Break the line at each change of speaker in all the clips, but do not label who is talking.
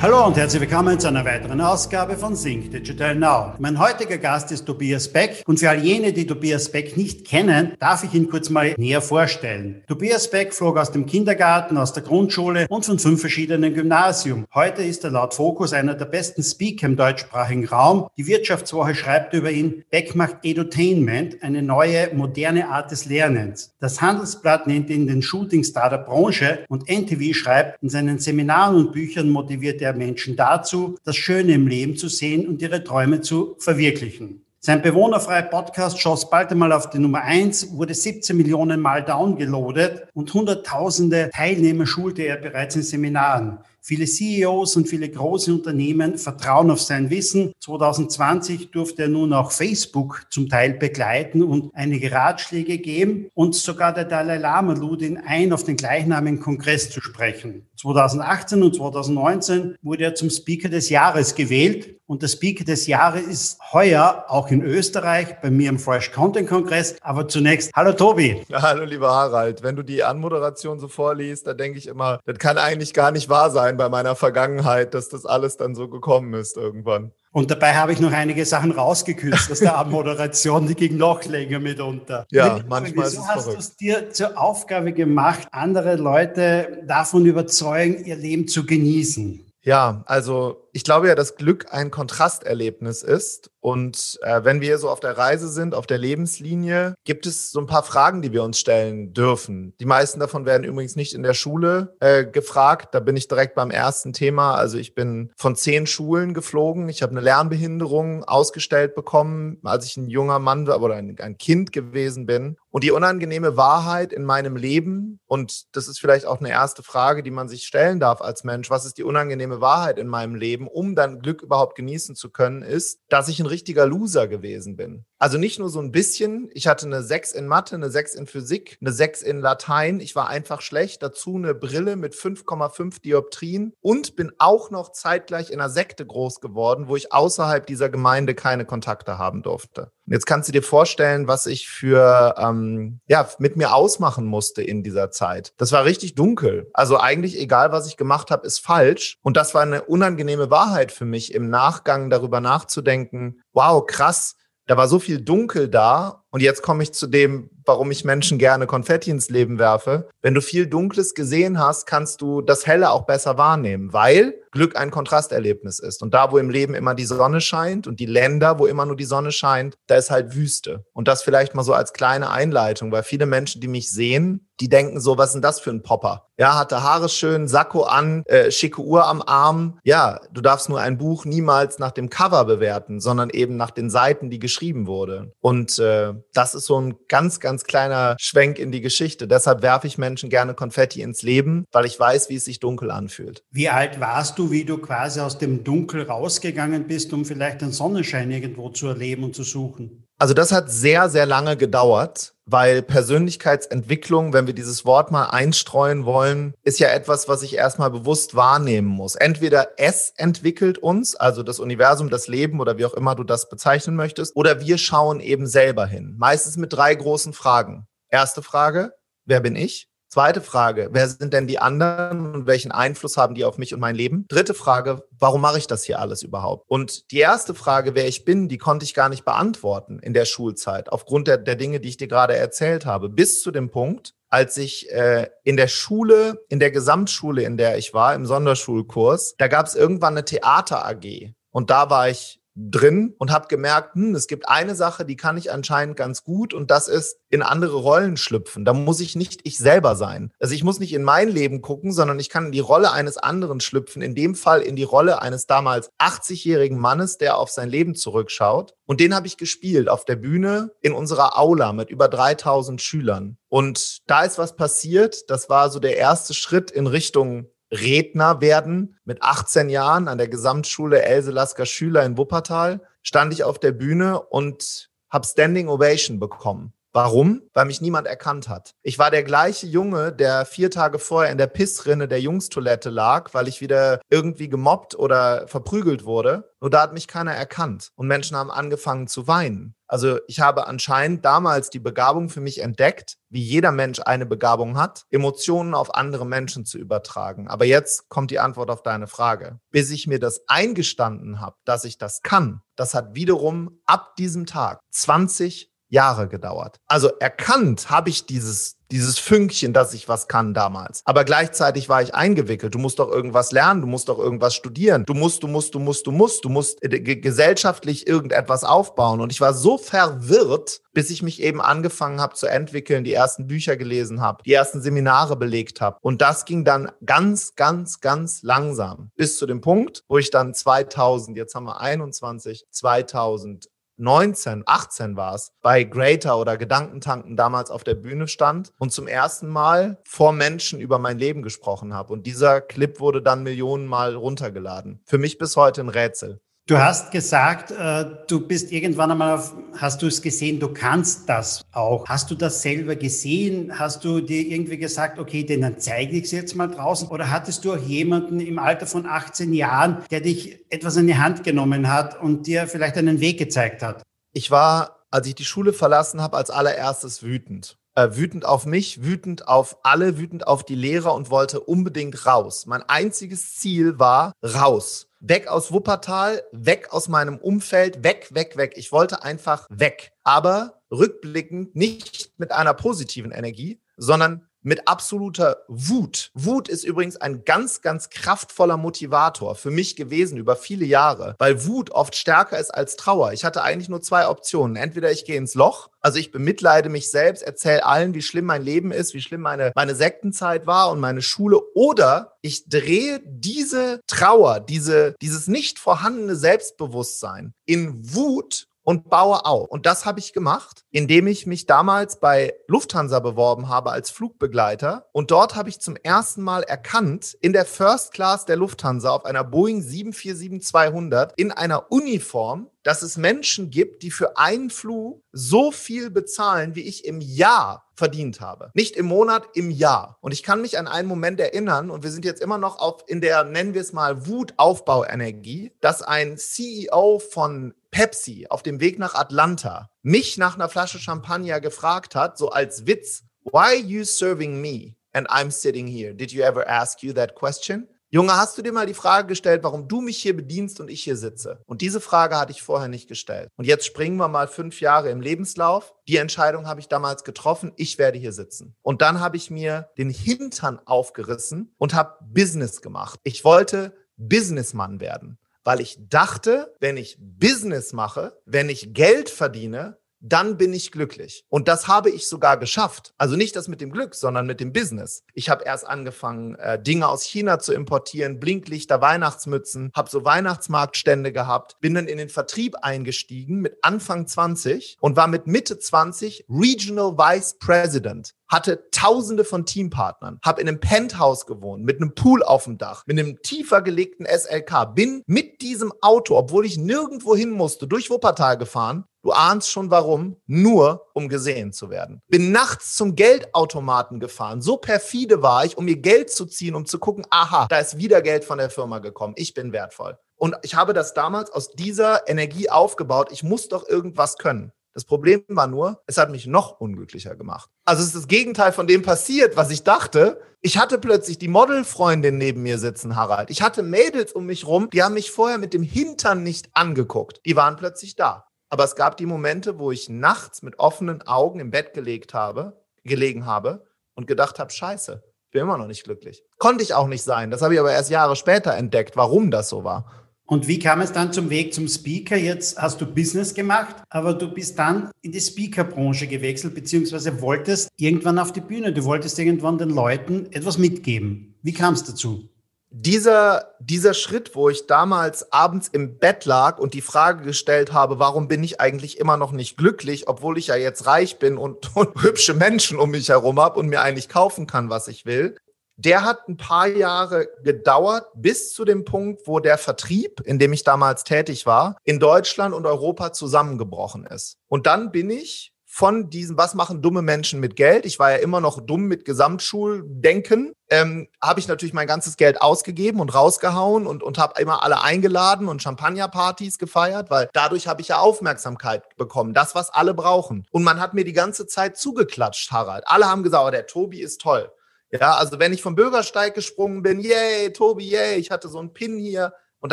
Hallo und herzlich willkommen zu einer weiteren Ausgabe von Sync Digital Now. Mein heutiger Gast ist Tobias Beck und für all jene, die Tobias Beck nicht kennen, darf ich ihn kurz mal näher vorstellen. Tobias Beck flog aus dem Kindergarten, aus der Grundschule und von fünf verschiedenen Gymnasien. Heute ist er laut Focus einer der besten Speaker im deutschsprachigen Raum. Die Wirtschaftswoche schreibt über ihn, Beck macht Edutainment, eine neue, moderne Art des Lernens. Das Handelsblatt nennt ihn den Shootingstar der Branche und NTV schreibt, in seinen Seminaren und Büchern motiviert er der Menschen dazu, das Schöne im Leben zu sehen und ihre Träume zu verwirklichen. Sein bewohnerfreier Podcast schoss bald einmal auf die Nummer eins, wurde 17 Millionen Mal downgeloadet und hunderttausende Teilnehmer schulte er bereits in Seminaren. Viele CEOs und viele große Unternehmen vertrauen auf sein Wissen. 2020 durfte er nun auch Facebook zum Teil begleiten und einige Ratschläge geben. Und sogar der Dalai Lama lud ihn ein, auf den gleichnamigen Kongress zu sprechen. 2018 und 2019 wurde er zum Speaker des Jahres gewählt. Und der Speaker des Jahres ist heuer auch in Österreich bei mir im Fresh Content Kongress. Aber zunächst, hallo Tobi.
Ja, hallo lieber Harald. Wenn du die Anmoderation so vorliest, da denke ich immer, das kann eigentlich gar nicht wahr sein bei meiner Vergangenheit, dass das alles dann so gekommen ist irgendwann.
Und dabei habe ich noch einige Sachen rausgekürzt aus der Abmoderation, die ging noch länger mitunter.
Ja, manchmal ist
es hast du es dir zur Aufgabe gemacht, andere Leute davon überzeugen, ihr Leben zu genießen?
Ja, also ich glaube ja, dass Glück ein Kontrasterlebnis ist. Und äh, wenn wir so auf der Reise sind, auf der Lebenslinie, gibt es so ein paar Fragen, die wir uns stellen dürfen. Die meisten davon werden übrigens nicht in der Schule äh, gefragt. Da bin ich direkt beim ersten Thema. Also ich bin von zehn Schulen geflogen. Ich habe eine Lernbehinderung ausgestellt bekommen, als ich ein junger Mann oder ein, ein Kind gewesen bin. Und die unangenehme Wahrheit in meinem Leben, und das ist vielleicht auch eine erste Frage, die man sich stellen darf als Mensch, was ist die unangenehme Wahrheit in meinem Leben? Um dann Glück überhaupt genießen zu können, ist, dass ich ein richtiger Loser gewesen bin. Also nicht nur so ein bisschen. Ich hatte eine 6 in Mathe, eine 6 in Physik, eine 6 in Latein. Ich war einfach schlecht. Dazu eine Brille mit 5,5 Dioptrien und bin auch noch zeitgleich in einer Sekte groß geworden, wo ich außerhalb dieser Gemeinde keine Kontakte haben durfte. Jetzt kannst du dir vorstellen, was ich für ähm, ja mit mir ausmachen musste in dieser Zeit. Das war richtig dunkel. Also eigentlich egal, was ich gemacht habe, ist falsch. Und das war eine unangenehme Wahrheit für mich im Nachgang darüber nachzudenken. Wow, krass. Da war so viel Dunkel da. Und jetzt komme ich zu dem, warum ich Menschen gerne Konfetti ins Leben werfe. Wenn du viel Dunkles gesehen hast, kannst du das Helle auch besser wahrnehmen, weil Glück ein Kontrasterlebnis ist. Und da, wo im Leben immer die Sonne scheint und die Länder, wo immer nur die Sonne scheint, da ist halt Wüste. Und das vielleicht mal so als kleine Einleitung, weil viele Menschen, die mich sehen, die denken so, was ist denn das für ein Popper? Ja, hatte Haare schön, Sakko an, äh, schicke Uhr am Arm. Ja, du darfst nur ein Buch niemals nach dem Cover bewerten, sondern eben nach den Seiten, die geschrieben wurde. Und äh, das ist so ein ganz, ganz kleiner Schwenk in die Geschichte. Deshalb werfe ich Menschen gerne Konfetti ins Leben, weil ich weiß, wie es sich dunkel anfühlt.
Wie alt warst du, wie du quasi aus dem Dunkel rausgegangen bist, um vielleicht den Sonnenschein irgendwo zu erleben und zu suchen?
Also das hat sehr, sehr lange gedauert, weil Persönlichkeitsentwicklung, wenn wir dieses Wort mal einstreuen wollen, ist ja etwas, was ich erstmal bewusst wahrnehmen muss. Entweder es entwickelt uns, also das Universum, das Leben oder wie auch immer du das bezeichnen möchtest, oder wir schauen eben selber hin. Meistens mit drei großen Fragen. Erste Frage, wer bin ich? Zweite Frage, wer sind denn die anderen und welchen Einfluss haben die auf mich und mein Leben? Dritte Frage, warum mache ich das hier alles überhaupt? Und die erste Frage, wer ich bin, die konnte ich gar nicht beantworten in der Schulzeit, aufgrund der, der Dinge, die ich dir gerade erzählt habe, bis zu dem Punkt, als ich äh, in der Schule, in der Gesamtschule, in der ich war, im Sonderschulkurs, da gab es irgendwann eine Theater AG. Und da war ich drin und habe gemerkt, hm, es gibt eine Sache, die kann ich anscheinend ganz gut und das ist in andere Rollen schlüpfen. Da muss ich nicht ich selber sein. Also ich muss nicht in mein Leben gucken, sondern ich kann in die Rolle eines anderen schlüpfen. In dem Fall in die Rolle eines damals 80-jährigen Mannes, der auf sein Leben zurückschaut. Und den habe ich gespielt auf der Bühne in unserer Aula mit über 3000 Schülern. Und da ist was passiert. Das war so der erste Schritt in Richtung Redner werden. Mit 18 Jahren an der Gesamtschule Else Lasker Schüler in Wuppertal stand ich auf der Bühne und habe Standing Ovation bekommen. Warum? Weil mich niemand erkannt hat. Ich war der gleiche Junge, der vier Tage vorher in der Pissrinne der Jungstoilette lag, weil ich wieder irgendwie gemobbt oder verprügelt wurde. Nur da hat mich keiner erkannt und Menschen haben angefangen zu weinen. Also ich habe anscheinend damals die Begabung für mich entdeckt, wie jeder Mensch eine Begabung hat, Emotionen auf andere Menschen zu übertragen. Aber jetzt kommt die Antwort auf deine Frage. Bis ich mir das eingestanden habe, dass ich das kann, das hat wiederum ab diesem Tag 20 Jahre gedauert. Also erkannt habe ich dieses dieses Fünkchen, dass ich was kann damals. Aber gleichzeitig war ich eingewickelt. Du musst doch irgendwas lernen, du musst doch irgendwas studieren. Du musst, du musst, du musst, du musst, du musst äh, gesellschaftlich irgendetwas aufbauen. Und ich war so verwirrt, bis ich mich eben angefangen habe zu entwickeln, die ersten Bücher gelesen habe, die ersten Seminare belegt habe. Und das ging dann ganz, ganz, ganz langsam bis zu dem Punkt, wo ich dann 2000, jetzt haben wir 21, 2000 19, 18 war es, bei Greater oder Gedankentanken damals auf der Bühne stand und zum ersten Mal vor Menschen über mein Leben gesprochen habe. Und dieser Clip wurde dann Millionenmal runtergeladen. Für mich bis heute ein Rätsel.
Du hast gesagt, äh, du bist irgendwann einmal auf, hast du es gesehen, du kannst das auch. Hast du das selber gesehen? Hast du dir irgendwie gesagt, okay, den dann zeige ich es jetzt mal draußen? Oder hattest du auch jemanden im Alter von 18 Jahren, der dich etwas in die Hand genommen hat und dir vielleicht einen Weg gezeigt hat?
Ich war, als ich die Schule verlassen habe, als allererstes wütend äh, wütend auf mich, wütend auf alle, wütend auf die Lehrer und wollte unbedingt raus. Mein einziges Ziel war raus. Weg aus Wuppertal, weg aus meinem Umfeld, weg, weg, weg. Ich wollte einfach weg. Aber rückblickend nicht mit einer positiven Energie, sondern mit absoluter Wut. Wut ist übrigens ein ganz, ganz kraftvoller Motivator für mich gewesen über viele Jahre, weil Wut oft stärker ist als Trauer. Ich hatte eigentlich nur zwei Optionen. Entweder ich gehe ins Loch, also ich bemitleide mich selbst, erzähle allen, wie schlimm mein Leben ist, wie schlimm meine, meine Sektenzeit war und meine Schule, oder ich drehe diese Trauer, diese, dieses nicht vorhandene Selbstbewusstsein in Wut und baue auf. Und das habe ich gemacht, indem ich mich damals bei Lufthansa beworben habe als Flugbegleiter. Und dort habe ich zum ersten Mal erkannt, in der First Class der Lufthansa auf einer Boeing 747-200 in einer Uniform, dass es Menschen gibt, die für einen Flug so viel bezahlen, wie ich im Jahr verdient habe. Nicht im Monat, im Jahr. Und ich kann mich an einen Moment erinnern, und wir sind jetzt immer noch auf, in der, nennen wir es mal, Wutaufbauenergie, dass ein CEO von Pepsi auf dem Weg nach Atlanta mich nach einer Flasche Champagner gefragt hat, so als Witz, why are you serving me and I'm sitting here? Did you ever ask you that question? Junge, hast du dir mal die Frage gestellt, warum du mich hier bedienst und ich hier sitze? Und diese Frage hatte ich vorher nicht gestellt. Und jetzt springen wir mal fünf Jahre im Lebenslauf. Die Entscheidung habe ich damals getroffen, ich werde hier sitzen. Und dann habe ich mir den Hintern aufgerissen und habe Business gemacht. Ich wollte Businessmann werden, weil ich dachte, wenn ich Business mache, wenn ich Geld verdiene, dann bin ich glücklich. Und das habe ich sogar geschafft. Also nicht das mit dem Glück, sondern mit dem Business. Ich habe erst angefangen, äh, Dinge aus China zu importieren, Blinklichter, Weihnachtsmützen, habe so Weihnachtsmarktstände gehabt, bin dann in den Vertrieb eingestiegen mit Anfang 20 und war mit Mitte 20 Regional Vice President hatte tausende von Teampartnern, habe in einem Penthouse gewohnt, mit einem Pool auf dem Dach, mit einem tiefer gelegten SLK, bin mit diesem Auto, obwohl ich nirgendwo hin musste, durch Wuppertal gefahren. Du ahnst schon warum, nur um gesehen zu werden. Bin nachts zum Geldautomaten gefahren. So perfide war ich, um mir Geld zu ziehen, um zu gucken, aha, da ist wieder Geld von der Firma gekommen. Ich bin wertvoll. Und ich habe das damals aus dieser Energie aufgebaut. Ich muss doch irgendwas können. Das Problem war nur, es hat mich noch unglücklicher gemacht. Also es ist das Gegenteil von dem passiert, was ich dachte. Ich hatte plötzlich die Modelfreundin neben mir sitzen, Harald. Ich hatte Mädels um mich rum, die haben mich vorher mit dem Hintern nicht angeguckt. Die waren plötzlich da. Aber es gab die Momente, wo ich nachts mit offenen Augen im Bett gelegt habe, gelegen habe und gedacht habe, scheiße, ich bin immer noch nicht glücklich. Konnte ich auch nicht sein. Das habe ich aber erst Jahre später entdeckt, warum das so war.
Und wie kam es dann zum Weg zum Speaker? Jetzt hast du Business gemacht, aber du bist dann in die Speakerbranche gewechselt, beziehungsweise wolltest irgendwann auf die Bühne. Du wolltest irgendwann den Leuten etwas mitgeben. Wie kam es dazu?
Dieser, dieser Schritt, wo ich damals abends im Bett lag und die Frage gestellt habe, warum bin ich eigentlich immer noch nicht glücklich, obwohl ich ja jetzt reich bin und, und hübsche Menschen um mich herum habe und mir eigentlich kaufen kann, was ich will, der hat ein paar Jahre gedauert bis zu dem Punkt, wo der Vertrieb, in dem ich damals tätig war, in Deutschland und Europa zusammengebrochen ist. Und dann bin ich von diesem, was machen dumme Menschen mit Geld? Ich war ja immer noch dumm mit Gesamtschuldenken. Ähm, habe ich natürlich mein ganzes Geld ausgegeben und rausgehauen und, und habe immer alle eingeladen und Champagnerpartys gefeiert, weil dadurch habe ich ja Aufmerksamkeit bekommen. Das, was alle brauchen. Und man hat mir die ganze Zeit zugeklatscht, Harald. Alle haben gesagt, oh, der Tobi ist toll. Ja, also wenn ich vom Bürgersteig gesprungen bin, yay, Tobi, yay, ich hatte so einen Pin hier. Und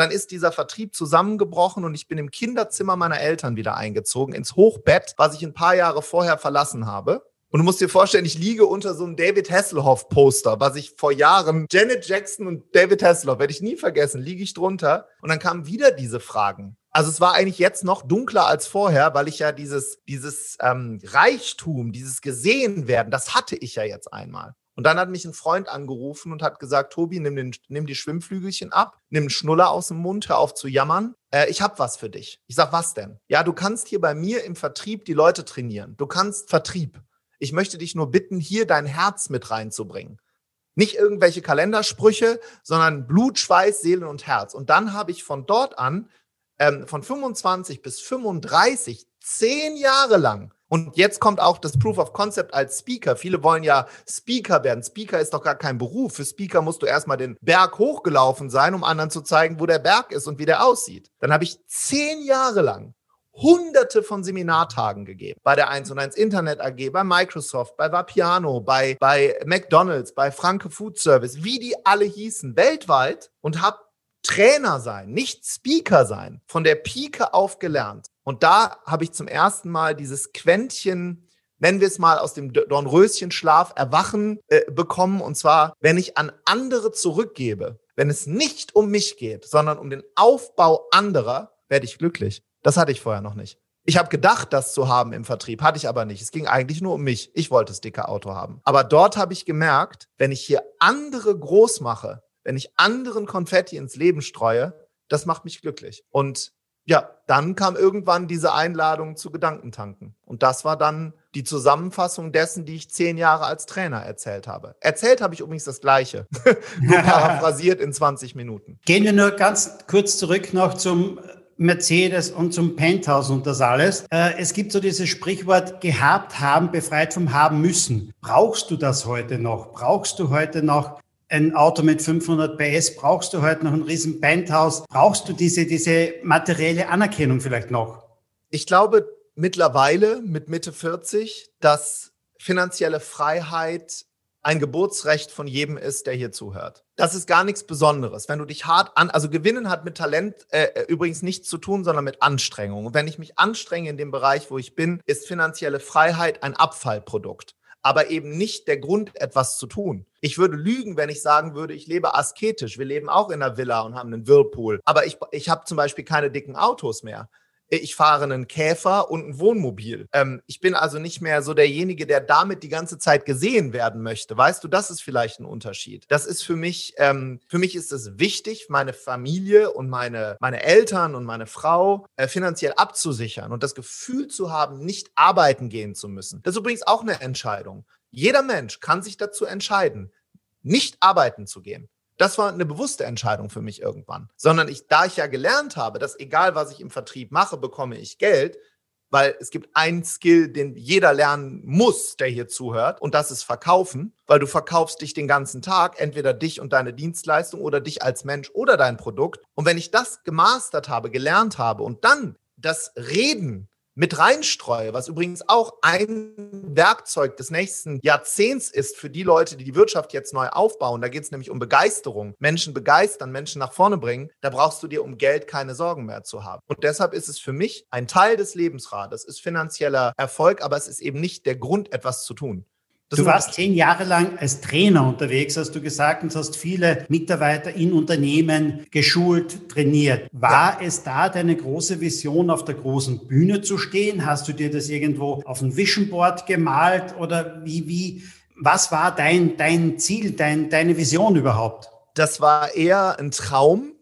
dann ist dieser Vertrieb zusammengebrochen und ich bin im Kinderzimmer meiner Eltern wieder eingezogen, ins Hochbett, was ich ein paar Jahre vorher verlassen habe. Und du musst dir vorstellen, ich liege unter so einem David Hasselhoff-Poster, was ich vor Jahren, Janet Jackson und David Hasselhoff, werde ich nie vergessen, liege ich drunter. Und dann kamen wieder diese Fragen. Also es war eigentlich jetzt noch dunkler als vorher, weil ich ja dieses, dieses ähm, Reichtum, dieses Gesehenwerden, das hatte ich ja jetzt einmal. Und dann hat mich ein Freund angerufen und hat gesagt, Tobi, nimm, den, nimm die Schwimmflügelchen ab, nimm einen Schnuller aus dem Mund, hör auf zu jammern. Äh, ich habe was für dich. Ich sag, was denn? Ja, du kannst hier bei mir im Vertrieb die Leute trainieren. Du kannst Vertrieb. Ich möchte dich nur bitten, hier dein Herz mit reinzubringen. Nicht irgendwelche Kalendersprüche, sondern Blut, Schweiß, Seele und Herz. Und dann habe ich von dort an, ähm, von 25 bis 35, zehn Jahre lang und jetzt kommt auch das Proof of Concept als Speaker. Viele wollen ja Speaker werden. Speaker ist doch gar kein Beruf. Für Speaker musst du erstmal den Berg hochgelaufen sein, um anderen zu zeigen, wo der Berg ist und wie der aussieht. Dann habe ich zehn Jahre lang hunderte von Seminartagen gegeben. Bei der 1 und 1 Internet AG, bei Microsoft, bei Vapiano, bei, bei McDonalds, bei Franke Food Service, wie die alle hießen, weltweit und habe Trainer sein, nicht Speaker sein, von der Pike auf gelernt. Und da habe ich zum ersten Mal dieses Quäntchen, nennen wir es mal aus dem Dornröschenschlaf, Erwachen äh, bekommen. Und zwar, wenn ich an andere zurückgebe, wenn es nicht um mich geht, sondern um den Aufbau anderer, werde ich glücklich. Das hatte ich vorher noch nicht. Ich habe gedacht, das zu haben im Vertrieb, hatte ich aber nicht. Es ging eigentlich nur um mich. Ich wollte das dicke Auto haben. Aber dort habe ich gemerkt, wenn ich hier andere groß mache, wenn ich anderen Konfetti ins Leben streue, das macht mich glücklich. Und ja, dann kam irgendwann diese Einladung zu Gedankentanken. Und das war dann die Zusammenfassung dessen, die ich zehn Jahre als Trainer erzählt habe. Erzählt habe ich übrigens das Gleiche, nur paraphrasiert in 20 Minuten.
Gehen wir nur ganz kurz zurück noch zum Mercedes und zum Penthouse und das alles. Äh, es gibt so dieses Sprichwort, gehabt haben, befreit vom haben müssen. Brauchst du das heute noch? Brauchst du heute noch ein Auto mit 500 PS, brauchst du heute noch ein riesen Penthouse, brauchst du diese, diese materielle Anerkennung vielleicht noch?
Ich glaube mittlerweile mit Mitte 40, dass finanzielle Freiheit ein Geburtsrecht von jedem ist, der hier zuhört. Das ist gar nichts Besonderes. Wenn du dich hart an, also Gewinnen hat mit Talent äh, äh übrigens nichts zu tun, sondern mit Anstrengung. Und wenn ich mich anstrenge in dem Bereich, wo ich bin, ist finanzielle Freiheit ein Abfallprodukt aber eben nicht der Grund, etwas zu tun. Ich würde lügen, wenn ich sagen würde, ich lebe asketisch. Wir leben auch in einer Villa und haben einen Whirlpool. Aber ich, ich habe zum Beispiel keine dicken Autos mehr ich fahre einen Käfer und ein Wohnmobil. Ähm, ich bin also nicht mehr so derjenige, der damit die ganze Zeit gesehen werden möchte. Weißt du, das ist vielleicht ein Unterschied. Das ist für mich, ähm, für mich ist es wichtig, meine Familie und meine, meine Eltern und meine Frau äh, finanziell abzusichern und das Gefühl zu haben, nicht arbeiten gehen zu müssen. Das ist übrigens auch eine Entscheidung. Jeder Mensch kann sich dazu entscheiden, nicht arbeiten zu gehen. Das war eine bewusste Entscheidung für mich irgendwann. Sondern ich, da ich ja gelernt habe, dass egal was ich im Vertrieb mache, bekomme ich Geld, weil es gibt einen Skill, den jeder lernen muss, der hier zuhört, und das ist Verkaufen, weil du verkaufst dich den ganzen Tag, entweder dich und deine Dienstleistung oder dich als Mensch oder dein Produkt. Und wenn ich das gemastert habe, gelernt habe und dann das Reden mit reinstreue, was übrigens auch ein Werkzeug des nächsten Jahrzehnts ist für die Leute, die die Wirtschaft jetzt neu aufbauen. Da geht es nämlich um Begeisterung. Menschen begeistern, Menschen nach vorne bringen. Da brauchst du dir um Geld keine Sorgen mehr zu haben. Und deshalb ist es für mich ein Teil des Lebensrades, ist finanzieller Erfolg, aber es ist eben nicht der Grund, etwas zu tun.
Das du warst zehn Jahre lang als Trainer unterwegs, hast du gesagt, und hast viele Mitarbeiter in Unternehmen geschult, trainiert. War ja. es da deine große Vision, auf der großen Bühne zu stehen? Hast du dir das irgendwo auf ein Vision Board gemalt oder wie, wie, was war dein, dein Ziel, dein, deine Vision überhaupt?
Das war eher ein Traum,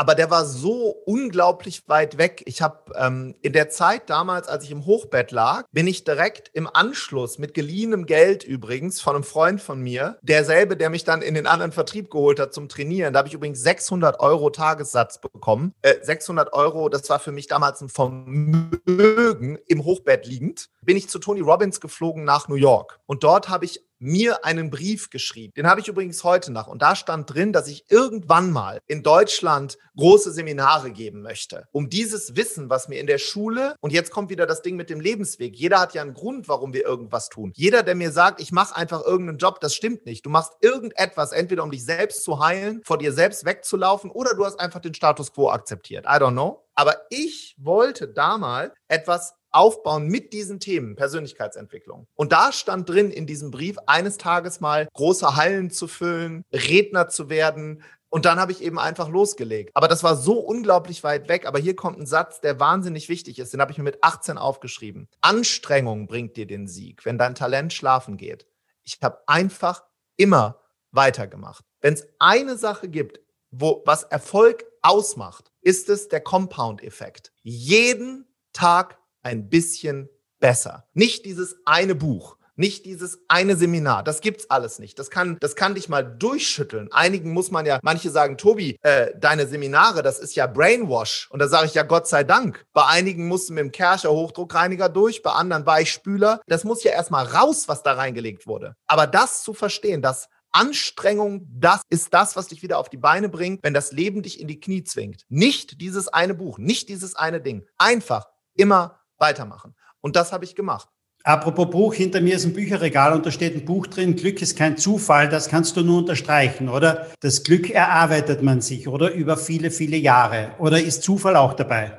aber der war so unglaublich weit weg. Ich habe ähm, in der Zeit damals, als ich im Hochbett lag, bin ich direkt im Anschluss mit geliehenem Geld übrigens von einem Freund von mir, derselbe, der mich dann in den anderen Vertrieb geholt hat zum Trainieren. Da habe ich übrigens 600 Euro Tagessatz bekommen. Äh, 600 Euro, das war für mich damals ein Vermögen im Hochbett liegend. Bin ich zu Tony Robbins geflogen nach New York und dort habe ich mir einen Brief geschrieben. Den habe ich übrigens heute noch. Und da stand drin, dass ich irgendwann mal in Deutschland große Seminare geben möchte, um dieses Wissen, was mir in der Schule, und jetzt kommt wieder das Ding mit dem Lebensweg. Jeder hat ja einen Grund, warum wir irgendwas tun. Jeder, der mir sagt, ich mache einfach irgendeinen Job, das stimmt nicht. Du machst irgendetwas, entweder um dich selbst zu heilen, vor dir selbst wegzulaufen, oder du hast einfach den Status quo akzeptiert. I don't know. Aber ich wollte damals etwas aufbauen mit diesen Themen Persönlichkeitsentwicklung. Und da stand drin in diesem Brief, eines Tages mal große Hallen zu füllen, Redner zu werden, und dann habe ich eben einfach losgelegt. Aber das war so unglaublich weit weg. Aber hier kommt ein Satz, der wahnsinnig wichtig ist. Den habe ich mir mit 18 aufgeschrieben. Anstrengung bringt dir den Sieg, wenn dein Talent schlafen geht. Ich habe einfach immer weitergemacht. Wenn es eine Sache gibt, wo was Erfolg ausmacht, ist es der Compound-Effekt. Jeden Tag ein bisschen besser. Nicht dieses eine Buch, nicht dieses eine Seminar. Das gibt's alles nicht. Das kann, das kann dich mal durchschütteln. Einigen muss man ja, manche sagen, Tobi, äh, deine Seminare, das ist ja Brainwash. Und da sage ich ja Gott sei Dank. Bei einigen musst du mit dem Kercher Hochdruckreiniger durch, bei anderen Weichspüler. Das muss ja erstmal raus, was da reingelegt wurde. Aber das zu verstehen, dass Anstrengung, das ist das, was dich wieder auf die Beine bringt, wenn das Leben dich in die Knie zwingt. Nicht dieses eine Buch, nicht dieses eine Ding. Einfach immer weitermachen. Und das habe ich gemacht.
Apropos Buch, hinter mir ist ein Bücherregal und da steht ein Buch drin, Glück ist kein Zufall, das kannst du nur unterstreichen, oder? Das Glück erarbeitet man sich, oder? Über viele, viele Jahre. Oder ist Zufall auch dabei?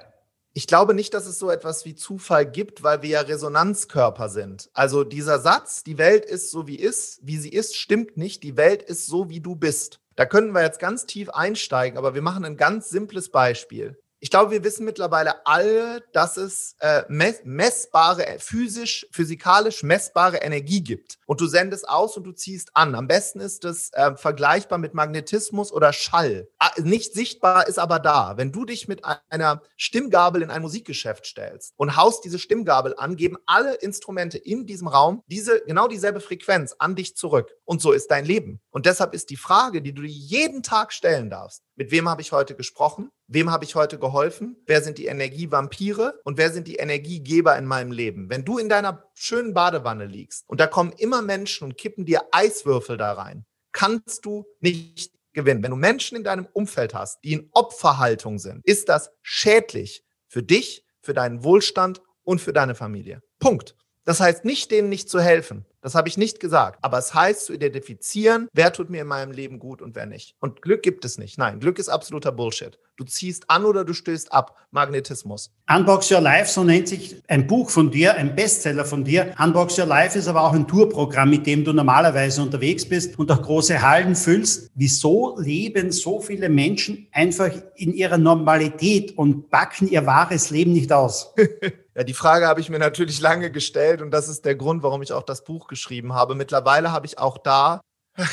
Ich glaube nicht, dass es so etwas wie Zufall gibt, weil wir ja Resonanzkörper sind. Also dieser Satz, die Welt ist so wie ist, wie sie ist, stimmt nicht. Die Welt ist so wie du bist. Da können wir jetzt ganz tief einsteigen, aber wir machen ein ganz simples Beispiel. Ich glaube, wir wissen mittlerweile alle, dass es äh, messbare, physisch, physikalisch messbare Energie gibt. Und du sendest aus und du ziehst an. Am besten ist es äh, vergleichbar mit Magnetismus oder Schall. Ah, nicht sichtbar ist aber da. Wenn du dich mit einer Stimmgabel in ein Musikgeschäft stellst und haust diese Stimmgabel an, geben alle Instrumente in diesem Raum diese, genau dieselbe Frequenz an dich zurück. Und so ist dein Leben. Und deshalb ist die Frage, die du dir jeden Tag stellen darfst, mit wem habe ich heute gesprochen? Wem habe ich heute geholfen? Wer sind die Energievampire und wer sind die Energiegeber in meinem Leben? Wenn du in deiner schönen Badewanne liegst und da kommen immer Menschen und kippen dir Eiswürfel da rein, kannst du nicht gewinnen. Wenn du Menschen in deinem Umfeld hast, die in Opferhaltung sind, ist das schädlich für dich, für deinen Wohlstand und für deine Familie. Punkt. Das heißt nicht, denen nicht zu helfen. Das habe ich nicht gesagt. Aber es heißt zu identifizieren, wer tut mir in meinem Leben gut und wer nicht. Und Glück gibt es nicht. Nein, Glück ist absoluter Bullshit. Du ziehst an oder du stößt ab. Magnetismus.
Unbox Your Life, so nennt sich ein Buch von dir, ein Bestseller von dir. Unbox Your Life ist aber auch ein Tourprogramm, mit dem du normalerweise unterwegs bist und auch große Hallen füllst. Wieso leben so viele Menschen einfach in ihrer Normalität und backen ihr wahres Leben nicht aus?
Ja, die Frage habe ich mir natürlich lange gestellt und das ist der Grund, warum ich auch das Buch geschrieben habe. Mittlerweile habe ich auch da,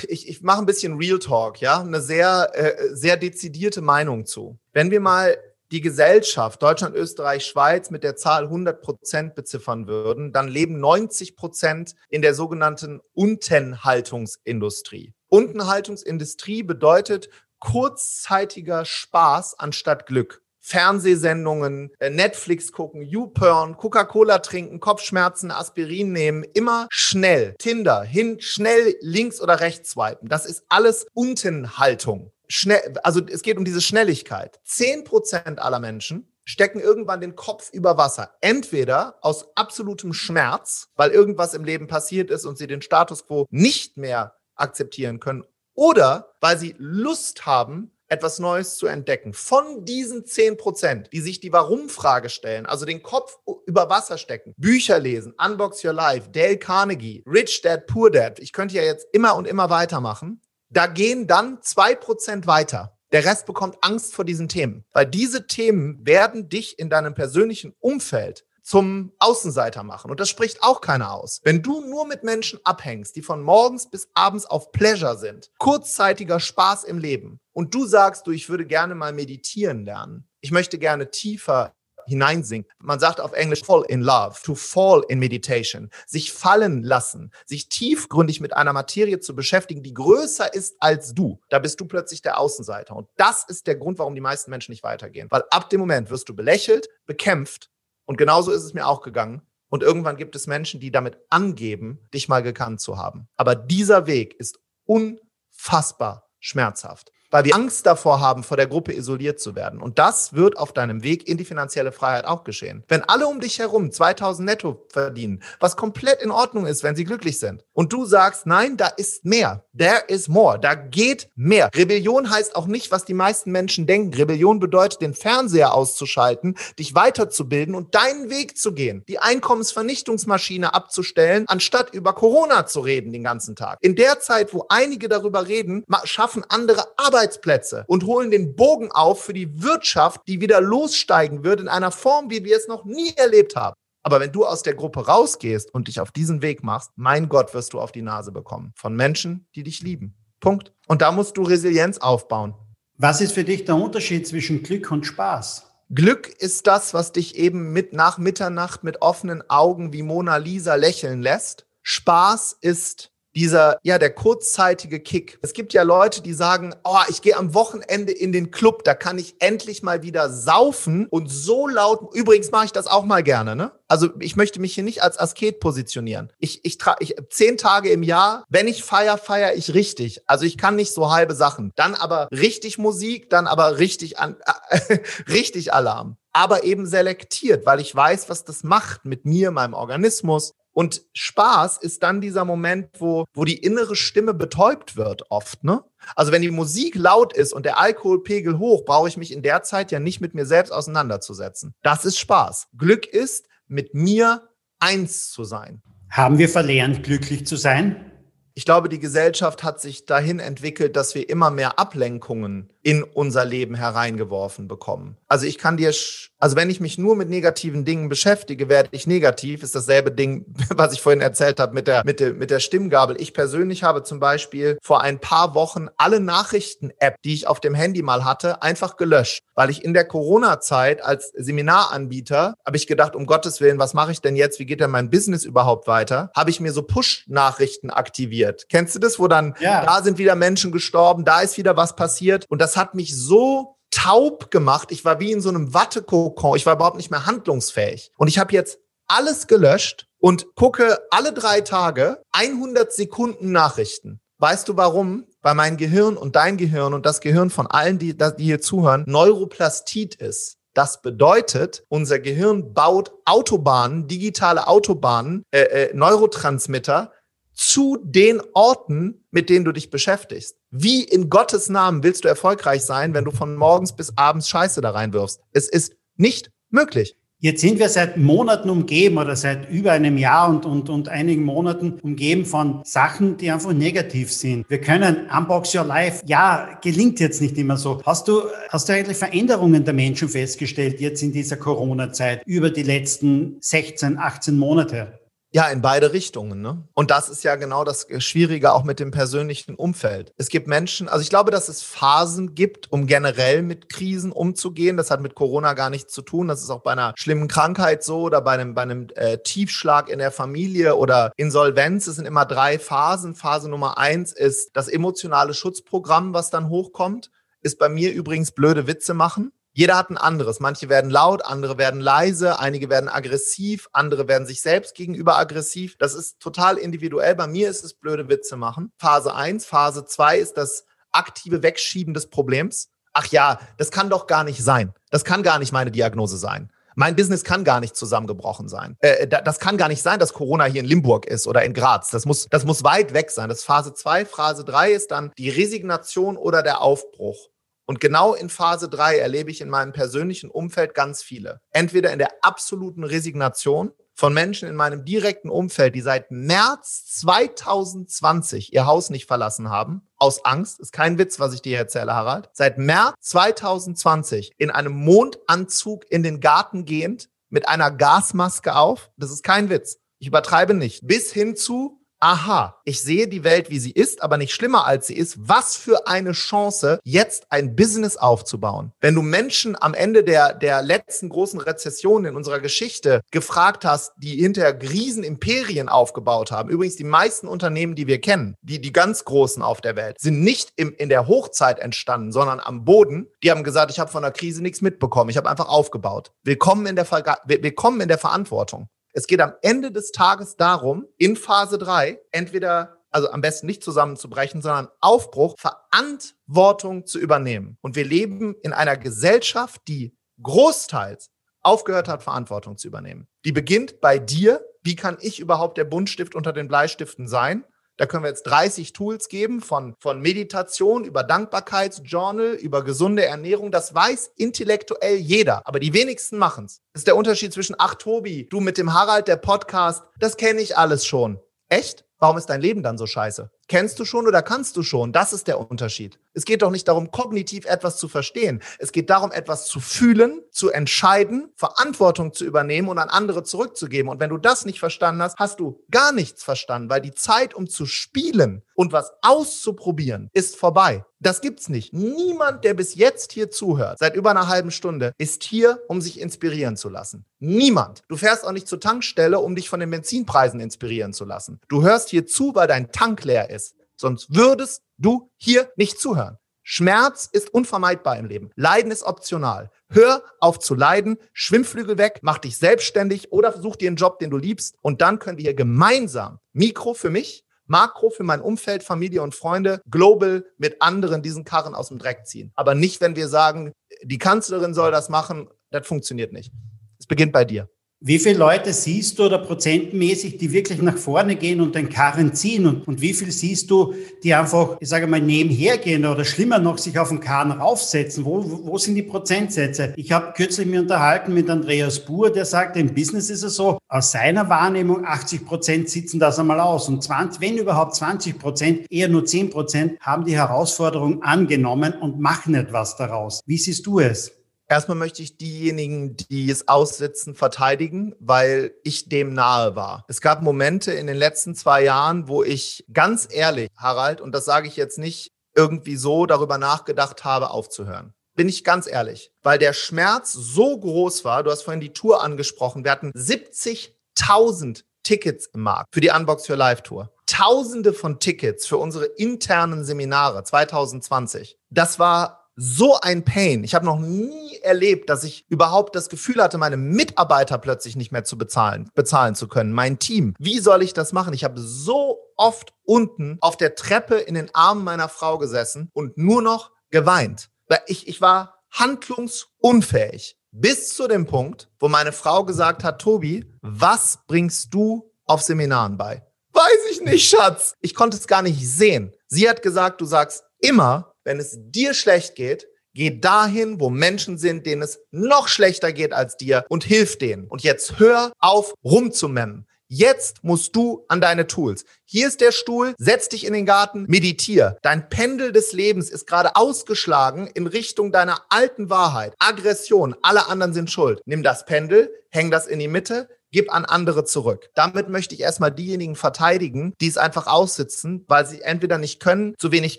ich, ich mache ein bisschen Real Talk, ja, eine sehr, äh, sehr dezidierte Meinung zu. Wenn wir mal die Gesellschaft Deutschland, Österreich, Schweiz mit der Zahl 100 Prozent beziffern würden, dann leben 90 Prozent in der sogenannten Untenhaltungsindustrie. Untenhaltungsindustrie bedeutet kurzzeitiger Spaß anstatt Glück. Fernsehsendungen, äh, Netflix gucken, YouPorn, Coca-Cola trinken, Kopfschmerzen, Aspirin nehmen, immer schnell. Tinder, hin, schnell links oder rechts swipen. Das ist alles Untenhaltung. Schnell, also es geht um diese Schnelligkeit. Zehn Prozent aller Menschen stecken irgendwann den Kopf über Wasser. Entweder aus absolutem Schmerz, weil irgendwas im Leben passiert ist und sie den Status quo nicht mehr akzeptieren können, oder weil sie Lust haben, etwas Neues zu entdecken. Von diesen 10 Prozent, die sich die Warum-Frage stellen, also den Kopf über Wasser stecken, Bücher lesen, Unbox Your Life, Dale Carnegie, Rich Dad, Poor Dad, ich könnte ja jetzt immer und immer weitermachen, da gehen dann zwei Prozent weiter. Der Rest bekommt Angst vor diesen Themen, weil diese Themen werden dich in deinem persönlichen Umfeld zum Außenseiter machen. Und das spricht auch keiner aus. Wenn du nur mit Menschen abhängst, die von morgens bis abends auf Pleasure sind, kurzzeitiger Spaß im Leben, und du sagst, du, ich würde gerne mal meditieren lernen, ich möchte gerne tiefer hineinsinken. Man sagt auf Englisch fall in love, to fall in meditation, sich fallen lassen, sich tiefgründig mit einer Materie zu beschäftigen, die größer ist als du. Da bist du plötzlich der Außenseiter. Und das ist der Grund, warum die meisten Menschen nicht weitergehen. Weil ab dem Moment wirst du belächelt, bekämpft. Und genauso ist es mir auch gegangen. Und irgendwann gibt es Menschen, die damit angeben, dich mal gekannt zu haben. Aber dieser Weg ist unfassbar schmerzhaft weil wir Angst davor haben, vor der Gruppe isoliert zu werden. Und das wird auf deinem Weg in die finanzielle Freiheit auch geschehen. Wenn alle um dich herum 2000 netto verdienen, was komplett in Ordnung ist, wenn sie glücklich sind, und du sagst, nein, da ist mehr, there is more, da geht mehr. Rebellion heißt auch nicht, was die meisten Menschen denken. Rebellion bedeutet, den Fernseher auszuschalten, dich weiterzubilden und deinen Weg zu gehen, die Einkommensvernichtungsmaschine abzustellen, anstatt über Corona zu reden den ganzen Tag. In der Zeit, wo einige darüber reden, schaffen andere Arbeit Arbeitsplätze und holen den Bogen auf für die Wirtschaft, die wieder lossteigen wird in einer Form, wie wir es noch nie erlebt haben. Aber wenn du aus der Gruppe rausgehst und dich auf diesen Weg machst, mein Gott, wirst du auf die Nase bekommen. Von Menschen, die dich lieben. Punkt. Und da musst du Resilienz aufbauen.
Was ist für dich der Unterschied zwischen Glück und Spaß?
Glück ist das, was dich eben mit nach Mitternacht mit offenen Augen wie Mona Lisa lächeln lässt. Spaß ist dieser, ja, der kurzzeitige Kick. Es gibt ja Leute, die sagen, oh, ich gehe am Wochenende in den Club, da kann ich endlich mal wieder saufen und so laut, übrigens mache ich das auch mal gerne, ne? Also ich möchte mich hier nicht als Asket positionieren. Ich, ich trage ich, zehn Tage im Jahr, wenn ich feier, feier ich richtig. Also ich kann nicht so halbe Sachen. Dann aber richtig Musik, dann aber richtig an, richtig Alarm aber eben selektiert, weil ich weiß, was das macht mit mir, meinem Organismus, und Spaß ist dann dieser Moment, wo, wo die innere Stimme betäubt wird oft, ne? Also wenn die Musik laut ist und der Alkoholpegel hoch, brauche ich mich in der Zeit ja nicht mit mir selbst auseinanderzusetzen. Das ist Spaß. Glück ist, mit mir eins zu sein.
Haben wir verlernt, glücklich zu sein?
Ich glaube, die Gesellschaft hat sich dahin entwickelt, dass wir immer mehr Ablenkungen in unser Leben hereingeworfen bekommen. Also ich kann dir, also wenn ich mich nur mit negativen Dingen beschäftige, werde ich negativ. Ist dasselbe Ding, was ich vorhin erzählt habe mit der, mit der, mit der Stimmgabel. Ich persönlich habe zum Beispiel vor ein paar Wochen alle Nachrichten-App, die ich auf dem Handy mal hatte, einfach gelöscht, weil ich in der Corona-Zeit als Seminaranbieter habe ich gedacht, um Gottes Willen, was mache ich denn jetzt? Wie geht denn mein Business überhaupt weiter? Habe ich mir so Push-Nachrichten aktiviert. Kennst du das, wo dann ja. da sind wieder Menschen gestorben, da ist wieder was passiert und das hat mich so taub gemacht. Ich war wie in so einem Wattekokon. Ich war überhaupt nicht mehr handlungsfähig. Und ich habe jetzt alles gelöscht und gucke alle drei Tage 100 Sekunden Nachrichten. Weißt du warum? Weil mein Gehirn und dein Gehirn und das Gehirn von allen, die, die hier zuhören, Neuroplastit ist. Das bedeutet, unser Gehirn baut Autobahnen, digitale Autobahnen, äh, äh, Neurotransmitter zu den Orten, mit denen du dich beschäftigst. Wie in Gottes Namen willst du erfolgreich sein, wenn du von morgens bis abends Scheiße da reinwirfst? Es ist nicht möglich.
Jetzt sind wir seit Monaten umgeben oder seit über einem Jahr und, und, und einigen Monaten umgeben von Sachen, die einfach negativ sind. Wir können Unbox Your Life, ja, gelingt jetzt nicht immer so. Hast du, hast du eigentlich Veränderungen der Menschen festgestellt jetzt in dieser Corona-Zeit über die letzten 16, 18 Monate?
Ja, in beide Richtungen. Ne? Und das ist ja genau das Schwierige auch mit dem persönlichen Umfeld. Es gibt Menschen, also ich glaube, dass es Phasen gibt, um generell mit Krisen umzugehen. Das hat mit Corona gar nichts zu tun. Das ist auch bei einer schlimmen Krankheit so oder bei einem, bei einem äh, Tiefschlag in der Familie oder Insolvenz. Es sind immer drei Phasen. Phase Nummer eins ist das emotionale Schutzprogramm, was dann hochkommt. Ist bei mir übrigens blöde Witze machen. Jeder hat ein anderes. Manche werden laut, andere werden leise, einige werden aggressiv, andere werden sich selbst gegenüber aggressiv. Das ist total individuell. Bei mir ist es blöde Witze machen. Phase 1. Phase 2 ist das aktive Wegschieben des Problems. Ach ja, das kann doch gar nicht sein. Das kann gar nicht meine Diagnose sein. Mein Business kann gar nicht zusammengebrochen sein. Äh, das kann gar nicht sein, dass Corona hier in Limburg ist oder in Graz. Das muss, das muss weit weg sein. Das ist Phase 2. Phase 3 ist dann die Resignation oder der Aufbruch. Und genau in Phase 3 erlebe ich in meinem persönlichen Umfeld ganz viele. Entweder in der absoluten Resignation von Menschen in meinem direkten Umfeld, die seit März 2020 ihr Haus nicht verlassen haben, aus Angst, ist kein Witz, was ich dir erzähle, Harald, seit März 2020 in einem Mondanzug in den Garten gehend, mit einer Gasmaske auf. Das ist kein Witz. Ich übertreibe nicht. Bis hin zu aha, ich sehe die Welt, wie sie ist, aber nicht schlimmer als sie ist. Was für eine Chance, jetzt ein Business aufzubauen. Wenn du Menschen am Ende der, der letzten großen Rezession in unserer Geschichte gefragt hast, die hinterher Riesenimperien aufgebaut haben, übrigens die meisten Unternehmen, die wir kennen, die, die ganz großen auf der Welt, sind nicht im, in der Hochzeit entstanden, sondern am Boden. Die haben gesagt, ich habe von der Krise nichts mitbekommen. Ich habe einfach aufgebaut. Willkommen in der, Verga willkommen in der Verantwortung. Es geht am Ende des Tages darum, in Phase 3 entweder, also am besten nicht zusammenzubrechen, sondern Aufbruch, Verantwortung zu übernehmen. Und wir leben in einer Gesellschaft, die großteils aufgehört hat, Verantwortung zu übernehmen. Die beginnt bei dir. Wie kann ich überhaupt der Buntstift unter den Bleistiften sein? Da können wir jetzt 30 Tools geben, von, von Meditation über Dankbarkeitsjournal, über gesunde Ernährung. Das weiß intellektuell jeder, aber die wenigsten machen es. Das ist der Unterschied zwischen, ach Tobi, du mit dem Harald, der Podcast, das kenne ich alles schon. Echt? Warum ist dein Leben dann so scheiße? Kennst du schon oder kannst du schon? Das ist der Unterschied. Es geht doch nicht darum, kognitiv etwas zu verstehen. Es geht darum, etwas zu fühlen, zu entscheiden, Verantwortung zu übernehmen und an andere zurückzugeben. Und wenn du das nicht verstanden hast, hast du gar nichts verstanden, weil die Zeit, um zu spielen und was auszuprobieren, ist vorbei. Das gibt's nicht. Niemand, der bis jetzt hier zuhört, seit über einer halben Stunde, ist hier, um sich inspirieren zu lassen. Niemand. Du fährst auch nicht zur Tankstelle, um dich von den Benzinpreisen inspirieren zu lassen. Du hörst hier zu, weil dein Tank leer ist. Sonst würdest du hier nicht zuhören. Schmerz ist unvermeidbar im Leben. Leiden ist optional. Hör auf zu leiden, Schwimmflügel weg, mach dich selbstständig oder such dir einen Job, den du liebst. Und dann können wir hier gemeinsam, Mikro für mich, Makro für mein Umfeld, Familie und Freunde, global mit anderen diesen Karren aus dem Dreck ziehen. Aber nicht, wenn wir sagen, die Kanzlerin soll das machen, das funktioniert nicht. Es beginnt bei dir.
Wie viele Leute siehst du oder prozentmäßig, die wirklich nach vorne gehen und den Karren ziehen? Und, und wie viel siehst du, die einfach, ich sage mal, nebenher gehen oder schlimmer noch, sich auf den Karren raufsetzen? Wo, wo sind die Prozentsätze? Ich habe kürzlich mir unterhalten mit Andreas Buhr, der sagt, im Business ist es so, aus seiner Wahrnehmung 80 Prozent sitzen das einmal aus. Und 20, wenn überhaupt 20 Prozent, eher nur 10 Prozent, haben die Herausforderung angenommen und machen etwas daraus. Wie siehst du es?
Erstmal möchte ich diejenigen, die es aussitzen, verteidigen, weil ich dem nahe war. Es gab Momente in den letzten zwei Jahren, wo ich ganz ehrlich, Harald, und das sage ich jetzt nicht irgendwie so, darüber nachgedacht habe, aufzuhören. Bin ich ganz ehrlich, weil der Schmerz so groß war. Du hast vorhin die Tour angesprochen. Wir hatten 70.000 Tickets im Markt für die Unbox für Live Tour. Tausende von Tickets für unsere internen Seminare 2020. Das war so ein Pain. Ich habe noch nie erlebt, dass ich überhaupt das Gefühl hatte, meine Mitarbeiter plötzlich nicht mehr zu bezahlen, bezahlen zu können, mein Team. Wie soll ich das machen? Ich habe so oft unten auf der Treppe in den Armen meiner Frau gesessen und nur noch geweint. Ich, ich war handlungsunfähig. Bis zu dem Punkt, wo meine Frau gesagt hat, Tobi, was bringst du auf Seminaren bei? Weiß ich nicht, Schatz. Ich konnte es gar nicht sehen. Sie hat gesagt, du sagst immer, wenn es dir schlecht geht, geh dahin, wo Menschen sind, denen es noch schlechter geht als dir und hilf denen. Und jetzt hör auf, rumzumemmen. Jetzt musst du an deine Tools. Hier ist der Stuhl, setz dich in den Garten, meditier. Dein Pendel des Lebens ist gerade ausgeschlagen in Richtung deiner alten Wahrheit. Aggression, alle anderen sind schuld. Nimm das Pendel, häng das in die Mitte, gib an andere zurück. Damit möchte ich erstmal diejenigen verteidigen, die es einfach aussitzen, weil sie entweder nicht können, zu wenig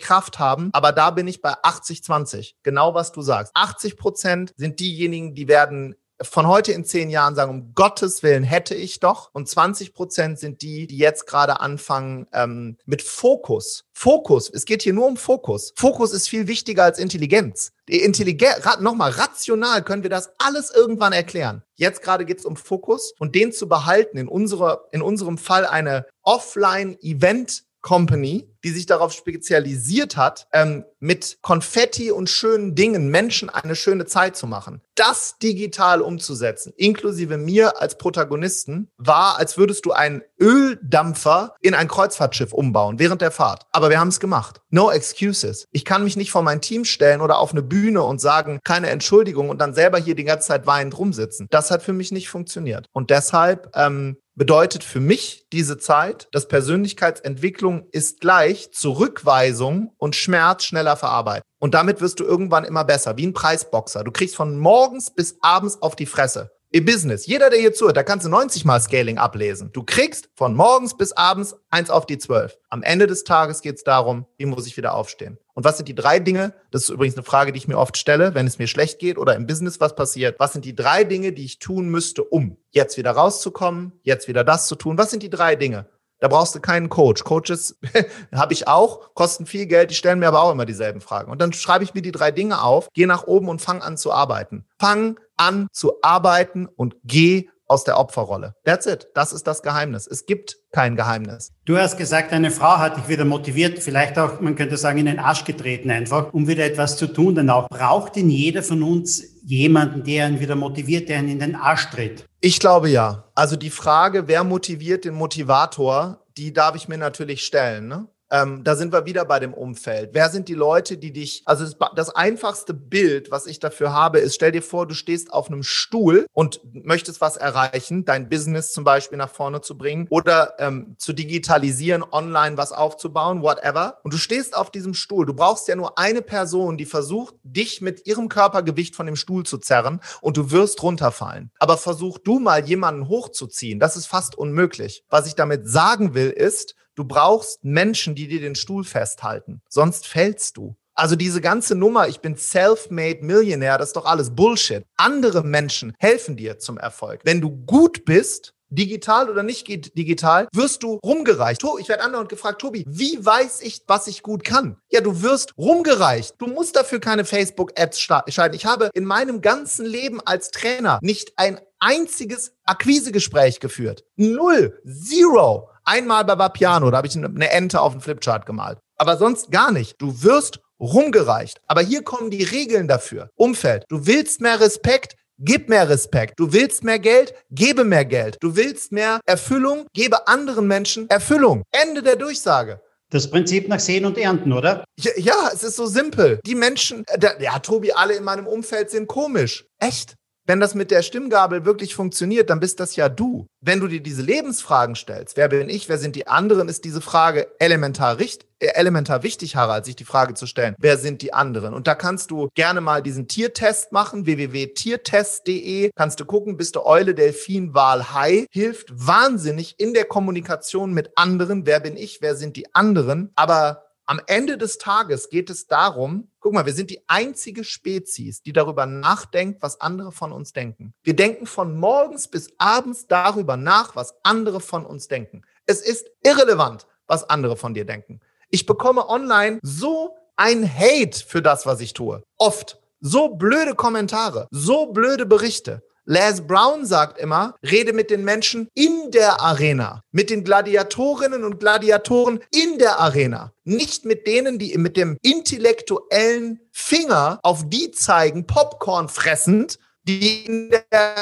Kraft haben, aber da bin ich bei 80-20. Genau was du sagst. 80 Prozent sind diejenigen, die werden von heute in zehn Jahren sagen, um Gottes Willen hätte ich doch. Und 20 Prozent sind die, die jetzt gerade anfangen ähm, mit Fokus. Fokus, es geht hier nur um Fokus. Fokus ist viel wichtiger als Intelligenz. Die Intelligenz, nochmal, rational können wir das alles irgendwann erklären. Jetzt gerade geht es um Fokus und den zu behalten, in, unserer, in unserem Fall eine Offline-Event- Company, die sich darauf spezialisiert hat, ähm, mit Konfetti und schönen Dingen Menschen eine schöne Zeit zu machen. Das digital umzusetzen, inklusive mir als Protagonisten, war, als würdest du einen Öldampfer in ein Kreuzfahrtschiff umbauen während der Fahrt. Aber wir haben es gemacht. No excuses. Ich kann mich nicht vor mein Team stellen oder auf eine Bühne und sagen, keine Entschuldigung und dann selber hier die ganze Zeit weinend rumsitzen. Das hat für mich nicht funktioniert. Und deshalb ähm, bedeutet für mich diese Zeit, dass Persönlichkeitsentwicklung ist gleich Zurückweisung und Schmerz schneller verarbeiten. Und damit wirst du irgendwann immer besser, wie ein Preisboxer. Du kriegst von morgens bis abends auf die Fresse. Im Business, jeder, der hier zuhört, da kannst du 90 Mal Scaling ablesen. Du kriegst von morgens bis abends eins auf die zwölf. Am Ende des Tages geht es darum, wie muss ich wieder aufstehen? Und was sind die drei Dinge? Das ist übrigens eine Frage, die ich mir oft stelle, wenn es mir schlecht geht oder im Business was passiert. Was sind die drei Dinge, die ich tun müsste, um jetzt wieder rauszukommen, jetzt wieder das zu tun? Was sind die drei Dinge? Da brauchst du keinen Coach. Coaches habe ich auch, kosten viel Geld, die stellen mir aber auch immer dieselben Fragen. Und dann schreibe ich mir die drei Dinge auf, gehe nach oben und fang an zu arbeiten. Fang an zu arbeiten und geh aus der Opferrolle. That's it. Das ist das Geheimnis. Es gibt kein Geheimnis.
Du hast gesagt, eine Frau hat dich wieder motiviert, vielleicht auch, man könnte sagen, in den Arsch getreten einfach, um wieder etwas zu tun. Denn auch braucht in jeder von uns jemanden, der ihn wieder motiviert, der ihn in den Arsch tritt.
Ich glaube ja. Also die Frage, wer motiviert den Motivator, die darf ich mir natürlich stellen. Ne? Ähm, da sind wir wieder bei dem Umfeld. Wer sind die Leute, die dich, also das, das, einfachste Bild, was ich dafür habe, ist, stell dir vor, du stehst auf einem Stuhl und möchtest was erreichen, dein Business zum Beispiel nach vorne zu bringen oder ähm, zu digitalisieren, online was aufzubauen, whatever. Und du stehst auf diesem Stuhl. Du brauchst ja nur eine Person, die versucht, dich mit ihrem Körpergewicht von dem Stuhl zu zerren und du wirst runterfallen. Aber versuch du mal jemanden hochzuziehen. Das ist fast unmöglich. Was ich damit sagen will, ist, Du brauchst Menschen, die dir den Stuhl festhalten. Sonst fällst du. Also diese ganze Nummer, ich bin self-made Millionär, das ist doch alles Bullshit. Andere Menschen helfen dir zum Erfolg. Wenn du gut bist, digital oder nicht digital, wirst du rumgereicht. Ich werde andauernd gefragt, Tobi, wie weiß ich, was ich gut kann? Ja, du wirst rumgereicht. Du musst dafür keine Facebook-Ads schalten. Ich habe in meinem ganzen Leben als Trainer nicht ein einziges Akquisegespräch geführt. Null. Zero. Einmal bei Vapiano, da habe ich eine Ente auf den Flipchart gemalt. Aber sonst gar nicht. Du wirst rumgereicht. Aber hier kommen die Regeln dafür. Umfeld. Du willst mehr Respekt, gib mehr Respekt. Du willst mehr Geld, gebe mehr Geld. Du willst mehr Erfüllung, gebe anderen Menschen Erfüllung. Ende der Durchsage.
Das Prinzip nach Sehen und Ernten, oder?
Ja, ja, es ist so simpel. Die Menschen, äh, ja, Tobi, alle in meinem Umfeld sind komisch. Echt? Wenn das mit der Stimmgabel wirklich funktioniert, dann bist das ja du. Wenn du dir diese Lebensfragen stellst, wer bin ich, wer sind die anderen, ist diese Frage elementar, richtig, äh, elementar wichtig, Harald, sich die Frage zu stellen, wer sind die anderen? Und da kannst du gerne mal diesen Tiertest machen, www.tiertest.de, kannst du gucken, bist du Eule, Delfin, Wal, Hai, hilft wahnsinnig in der Kommunikation mit anderen, wer bin ich, wer sind die anderen, aber am Ende des Tages geht es darum, guck mal, wir sind die einzige Spezies, die darüber nachdenkt, was andere von uns denken. Wir denken von morgens bis abends darüber nach, was andere von uns denken. Es ist irrelevant, was andere von dir denken. Ich bekomme online so ein Hate für das, was ich tue. Oft. So blöde Kommentare, so blöde Berichte. Les Brown sagt immer, rede mit den Menschen in der Arena, mit den Gladiatorinnen und Gladiatoren in der Arena, nicht mit denen, die mit dem intellektuellen Finger auf die zeigen, Popcorn fressend, die in der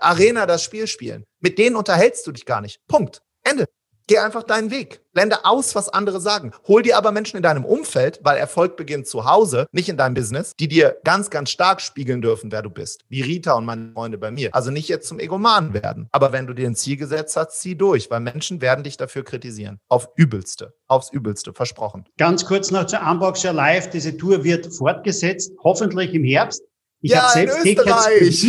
Arena das Spiel spielen. Mit denen unterhältst du dich gar nicht. Punkt. Ende. Geh einfach deinen Weg. Blende aus, was andere sagen. Hol dir aber Menschen in deinem Umfeld, weil Erfolg beginnt zu Hause, nicht in deinem Business, die dir ganz, ganz stark spiegeln dürfen, wer du bist. Wie Rita und meine Freunde bei mir. Also nicht jetzt zum Egoman werden. Aber wenn du dir ein Ziel gesetzt hast, zieh durch, weil Menschen werden dich dafür kritisieren. Auf übelste. Aufs übelste. Versprochen.
Ganz kurz noch zu Unbox Your Life. Diese Tour wird fortgesetzt, hoffentlich im Herbst.
Ich ja, habe selbst Tickets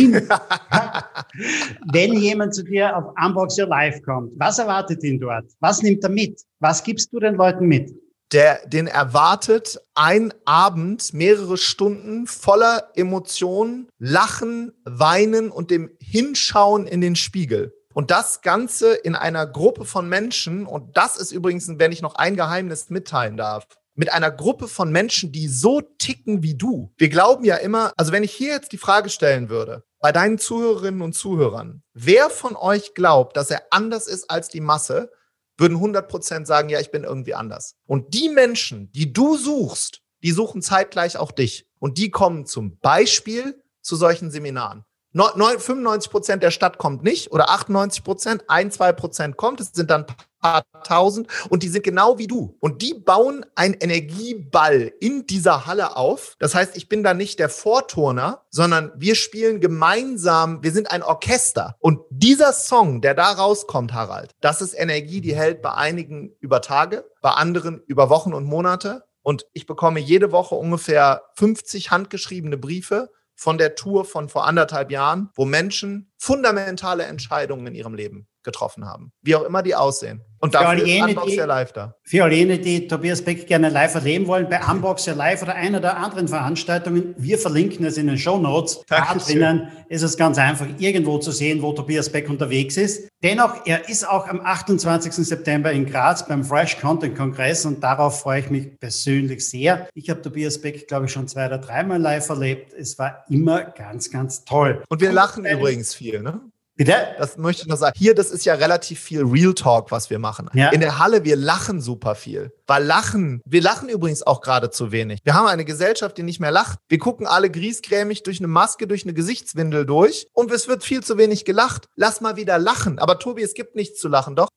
Wenn jemand zu dir auf Unbox Your Life kommt, was erwartet ihn dort? Was nimmt er mit? Was gibst du den Leuten mit?
Der, den erwartet ein Abend, mehrere Stunden voller Emotionen, Lachen, Weinen und dem Hinschauen in den Spiegel. Und das Ganze in einer Gruppe von Menschen, und das ist übrigens, wenn ich noch ein Geheimnis mitteilen darf, mit einer Gruppe von Menschen, die so ticken wie du. Wir glauben ja immer, also wenn ich hier jetzt die Frage stellen würde, bei deinen Zuhörerinnen und Zuhörern, wer von euch glaubt, dass er anders ist als die Masse, würden 100% sagen, ja, ich bin irgendwie anders. Und die Menschen, die du suchst, die suchen zeitgleich auch dich. Und die kommen zum Beispiel zu solchen Seminaren. 95 Prozent der Stadt kommt nicht oder 98 Prozent, ein, zwei Prozent kommt. Es sind dann paar tausend und die sind genau wie du. Und die bauen einen Energieball in dieser Halle auf. Das heißt, ich bin da nicht der Vorturner, sondern wir spielen gemeinsam, wir sind ein Orchester. Und dieser Song, der da rauskommt, Harald, das ist Energie, die hält bei einigen über Tage, bei anderen über Wochen und Monate. Und ich bekomme jede Woche ungefähr 50 handgeschriebene Briefe von der Tour von vor anderthalb Jahren, wo Menschen fundamentale Entscheidungen in ihrem Leben getroffen haben. Wie auch immer die aussehen. Und
für
dafür ist Unbox ja live da.
Für all jene, die Tobias Beck gerne live erleben wollen, bei Unbox ja live oder einer der anderen Veranstaltungen, wir verlinken es in den Show Notes. Da drinnen ist es ganz einfach, irgendwo zu sehen, wo Tobias Beck unterwegs ist. Dennoch, er ist auch am 28. September in Graz beim Fresh Content Kongress und darauf freue ich mich persönlich sehr. Ich habe Tobias Beck, glaube ich, schon zwei oder dreimal live erlebt. Es war immer ganz, ganz toll.
Und wir lachen und, übrigens viel, ne?
Bitte?
Das möchte ich noch sagen. Hier, das ist ja relativ viel Real Talk, was wir machen. Ja. In der Halle, wir lachen super viel. Weil Lachen, wir lachen übrigens auch gerade zu wenig. Wir haben eine Gesellschaft, die nicht mehr lacht. Wir gucken alle griesgrämig durch eine Maske, durch eine Gesichtswindel durch und es wird viel zu wenig gelacht. Lass mal wieder lachen. Aber Tobi, es gibt nichts zu lachen, doch?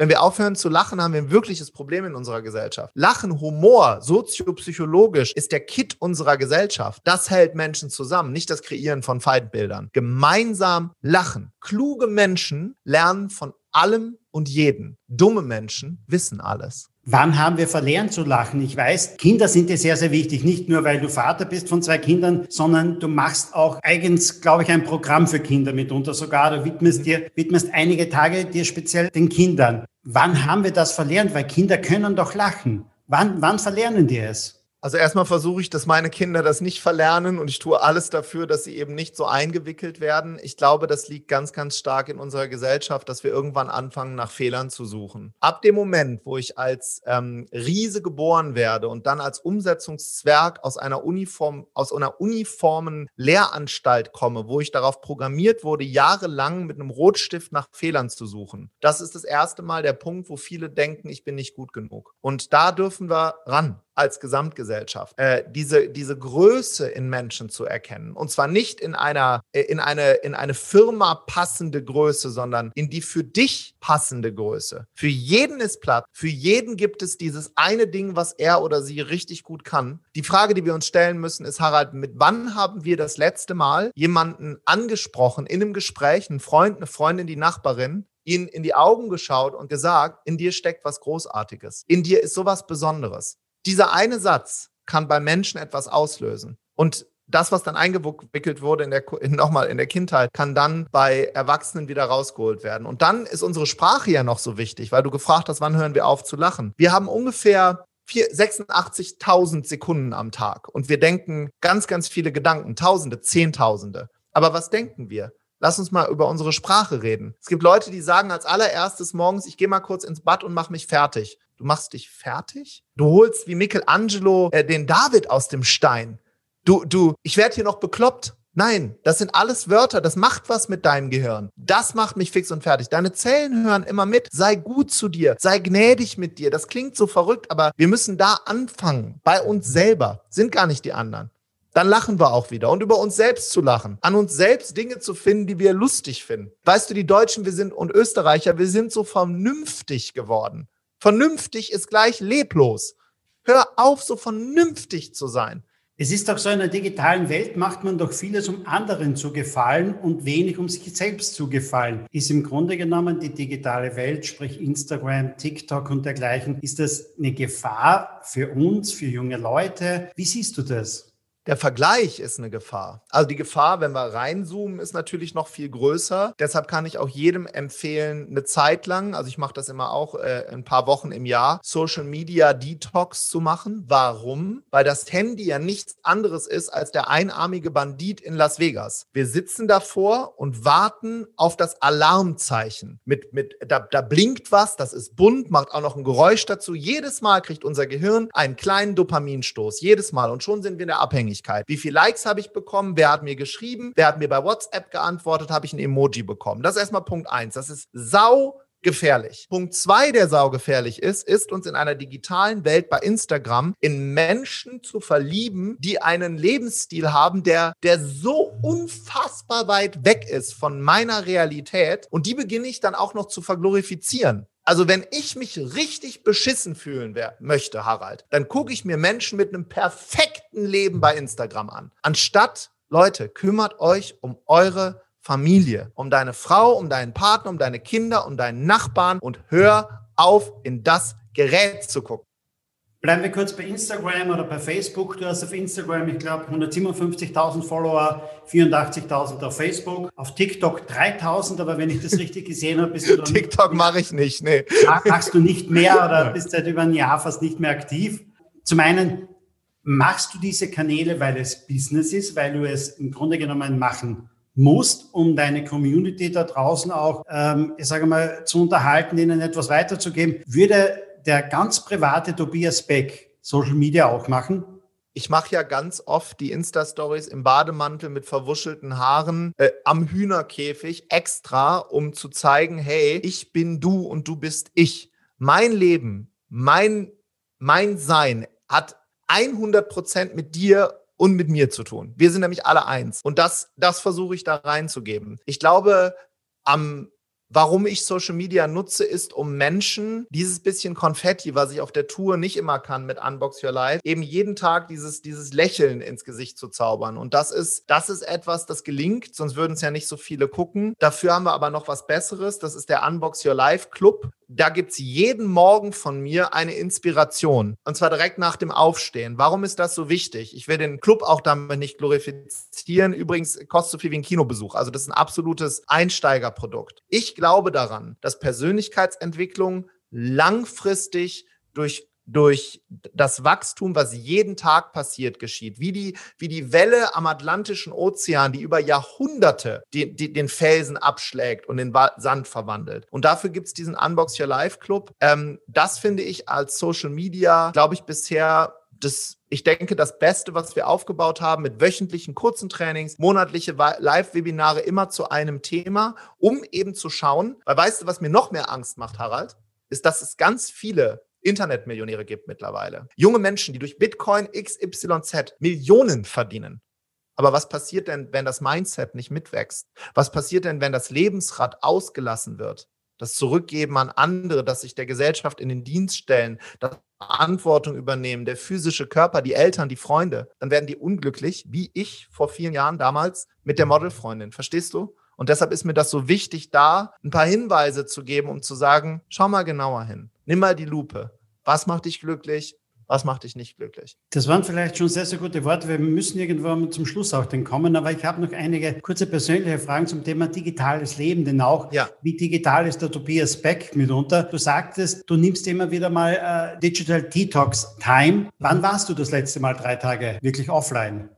Wenn wir aufhören zu lachen, haben wir ein wirkliches Problem in unserer Gesellschaft. Lachen, Humor, soziopsychologisch ist der Kit unserer Gesellschaft. Das hält Menschen zusammen, nicht das Kreieren von Feindbildern. Gemeinsam lachen. Kluge Menschen lernen von allem und jeden. Dumme Menschen wissen alles.
Wann haben wir verlernt zu lachen? Ich weiß, Kinder sind dir sehr, sehr wichtig. Nicht nur, weil du Vater bist von zwei Kindern, sondern du machst auch eigens, glaube ich, ein Programm für Kinder mitunter sogar. Du widmest dir, widmest einige Tage dir speziell den Kindern. Wann haben wir das verlernt? Weil Kinder können doch lachen. Wann, wann verlernen die es?
Also erstmal versuche ich, dass meine Kinder das nicht verlernen und ich tue alles dafür, dass sie eben nicht so eingewickelt werden. Ich glaube, das liegt ganz, ganz stark in unserer Gesellschaft, dass wir irgendwann anfangen, nach Fehlern zu suchen. Ab dem Moment, wo ich als ähm, Riese geboren werde und dann als Umsetzungszwerg aus einer Uniform, aus einer uniformen Lehranstalt komme, wo ich darauf programmiert wurde, jahrelang mit einem Rotstift nach Fehlern zu suchen. Das ist das erste Mal der Punkt, wo viele denken, ich bin nicht gut genug. Und da dürfen wir ran als Gesamtgesellschaft, äh, diese, diese Größe in Menschen zu erkennen. Und zwar nicht in einer, äh, in eine, in eine Firma passende Größe, sondern in die für dich passende Größe. Für jeden ist Platz. Für jeden gibt es dieses eine Ding, was er oder sie richtig gut kann. Die Frage, die wir uns stellen müssen, ist, Harald, mit wann haben wir das letzte Mal jemanden angesprochen in einem Gespräch, einen Freund, eine Freundin, die Nachbarin, ihn in die Augen geschaut und gesagt, in dir steckt was Großartiges. In dir ist sowas Besonderes dieser eine Satz kann bei Menschen etwas auslösen. Und das, was dann eingewickelt wurde in der, nochmal in der Kindheit, kann dann bei Erwachsenen wieder rausgeholt werden. Und dann ist unsere Sprache ja noch so wichtig, weil du gefragt hast, wann hören wir auf zu lachen. Wir haben ungefähr 86.000 Sekunden am Tag und wir denken ganz, ganz viele Gedanken, Tausende, Zehntausende. Aber was denken wir? Lass uns mal über unsere Sprache reden. Es gibt Leute, die sagen als allererstes morgens, ich gehe mal kurz ins Bad und mache mich fertig. Du machst dich fertig? Du holst wie Michelangelo äh, den David aus dem Stein. Du, du, ich werde hier noch bekloppt. Nein, das sind alles Wörter, das macht was mit deinem Gehirn. Das macht mich fix und fertig. Deine Zellen hören immer mit. Sei gut zu dir, sei gnädig mit dir. Das klingt so verrückt, aber wir müssen da anfangen, bei uns selber, sind gar nicht die anderen dann lachen wir auch wieder. Und über uns selbst zu lachen, an uns selbst Dinge zu finden, die wir lustig finden. Weißt du, die Deutschen, wir sind und Österreicher, wir sind so vernünftig geworden. Vernünftig ist gleich leblos. Hör auf, so vernünftig zu sein.
Es ist doch so, in der digitalen Welt macht man doch vieles, um anderen zu gefallen und wenig, um sich selbst zu gefallen. Ist im Grunde genommen die digitale Welt, sprich Instagram, TikTok und dergleichen, ist das eine Gefahr für uns, für junge Leute? Wie siehst du das?
Der Vergleich ist eine Gefahr. Also die Gefahr, wenn wir reinzoomen, ist natürlich noch viel größer. Deshalb kann ich auch jedem empfehlen, eine Zeit lang, also ich mache das immer auch äh, ein paar Wochen im Jahr, Social Media Detox zu machen. Warum? Weil das Handy ja nichts anderes ist als der einarmige Bandit in Las Vegas. Wir sitzen davor und warten auf das Alarmzeichen. Mit, mit, da, da blinkt was, das ist bunt, macht auch noch ein Geräusch dazu. Jedes Mal kriegt unser Gehirn einen kleinen Dopaminstoß. Jedes Mal. Und schon sind wir in der Abhängigkeit. Abhängigkeit. Wie viele Likes habe ich bekommen? Wer hat mir geschrieben? Wer hat mir bei WhatsApp geantwortet? Habe ich ein Emoji bekommen? Das ist erstmal Punkt eins. Das ist sau gefährlich. Punkt zwei, der saugefährlich ist, ist uns in einer digitalen Welt bei Instagram in Menschen zu verlieben, die einen Lebensstil haben, der, der so unfassbar weit weg ist von meiner Realität und die beginne ich dann auch noch zu verglorifizieren. Also wenn ich mich richtig beschissen fühlen möchte, Harald, dann gucke ich mir Menschen mit einem perfekten Leben bei Instagram an. Anstatt, Leute, kümmert euch um eure Familie, um deine Frau, um deinen Partner, um deine Kinder, um deinen Nachbarn und hör auf, in das Gerät zu gucken.
Bleiben wir kurz bei Instagram oder bei Facebook. Du hast auf Instagram, ich glaube, 157.000 Follower, 84.000 auf Facebook, auf TikTok 3.000, aber wenn ich das richtig gesehen habe, bist du
dann... TikTok mache ich nicht, nee.
Machst du nicht mehr oder bist seit über ein Jahr fast nicht mehr aktiv. Zum einen, machst du diese Kanäle, weil es Business ist, weil du es im Grunde genommen machen musst, um deine Community da draußen auch, ähm, ich sage mal, zu unterhalten, ihnen etwas weiterzugeben. Würde der ganz private Tobias Beck Social Media auch machen?
Ich mache ja ganz oft die Insta-Stories im Bademantel mit verwuschelten Haaren äh, am Hühnerkäfig extra, um zu zeigen, hey, ich bin du und du bist ich. Mein Leben, mein, mein Sein hat 100 Prozent mit dir und mit mir zu tun. Wir sind nämlich alle eins. Und das, das versuche ich da reinzugeben. Ich glaube, am Warum ich Social Media nutze, ist, um Menschen dieses bisschen Konfetti, was ich auf der Tour nicht immer kann mit Unbox Your Life, eben jeden Tag dieses, dieses Lächeln ins Gesicht zu zaubern. Und das ist, das ist etwas, das gelingt, sonst würden es ja nicht so viele gucken. Dafür haben wir aber noch was Besseres. Das ist der Unbox Your Life Club. Da gibt es jeden Morgen von mir eine Inspiration. Und zwar direkt nach dem Aufstehen. Warum ist das so wichtig? Ich will den Club auch damit nicht glorifizieren. Übrigens kostet so viel wie ein Kinobesuch. Also das ist ein absolutes Einsteigerprodukt. Ich glaube daran, dass Persönlichkeitsentwicklung langfristig durch durch das Wachstum, was jeden Tag passiert, geschieht. Wie die, wie die Welle am Atlantischen Ozean, die über Jahrhunderte die, den Felsen abschlägt und den Sand verwandelt. Und dafür gibt es diesen Unbox Your Life Club. Ähm, das finde ich als Social Media, glaube ich, bisher das, ich denke, das Beste, was wir aufgebaut haben mit wöchentlichen kurzen Trainings, monatliche Live-Webinare immer zu einem Thema, um eben zu schauen, weil weißt du, was mir noch mehr Angst macht, Harald, ist, dass es ganz viele Internetmillionäre gibt mittlerweile. Junge Menschen, die durch Bitcoin XYZ Millionen verdienen. Aber was passiert denn, wenn das Mindset nicht mitwächst? Was passiert denn, wenn das Lebensrad ausgelassen wird? Das Zurückgeben an andere, dass sich der Gesellschaft in den Dienst stellen, das Verantwortung übernehmen, der physische Körper, die Eltern, die Freunde, dann werden die unglücklich, wie ich vor vielen Jahren damals mit der Modelfreundin. Verstehst du? Und deshalb ist mir das so wichtig, da ein paar Hinweise zu geben, um zu sagen, schau mal genauer hin. Nimm mal die Lupe. Was macht dich glücklich? was macht dich nicht glücklich?
Das waren vielleicht schon sehr, sehr gute Worte. Wir müssen irgendwann zum Schluss auch den kommen, aber ich habe noch einige kurze persönliche Fragen zum Thema digitales Leben, denn auch, ja. wie digital ist der Tobias Beck mitunter? Du sagtest, du nimmst immer wieder mal äh, Digital Detox Time. Wann warst du das letzte Mal drei Tage wirklich offline?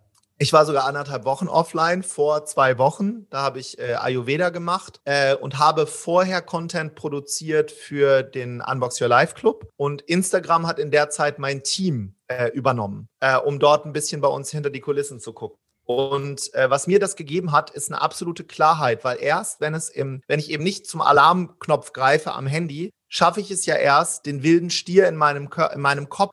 Ich war sogar anderthalb Wochen offline vor zwei Wochen. Da habe ich äh, Ayurveda gemacht äh, und habe vorher Content produziert für den Unbox Your Life Club. Und Instagram hat in der Zeit mein Team äh, übernommen, äh, um dort ein bisschen bei uns hinter die Kulissen zu gucken. Und äh, was mir das gegeben hat, ist eine absolute Klarheit, weil erst, wenn es im, wenn ich eben nicht zum Alarmknopf greife am Handy, schaffe ich es ja erst, den wilden Stier in meinem, in meinem Kopf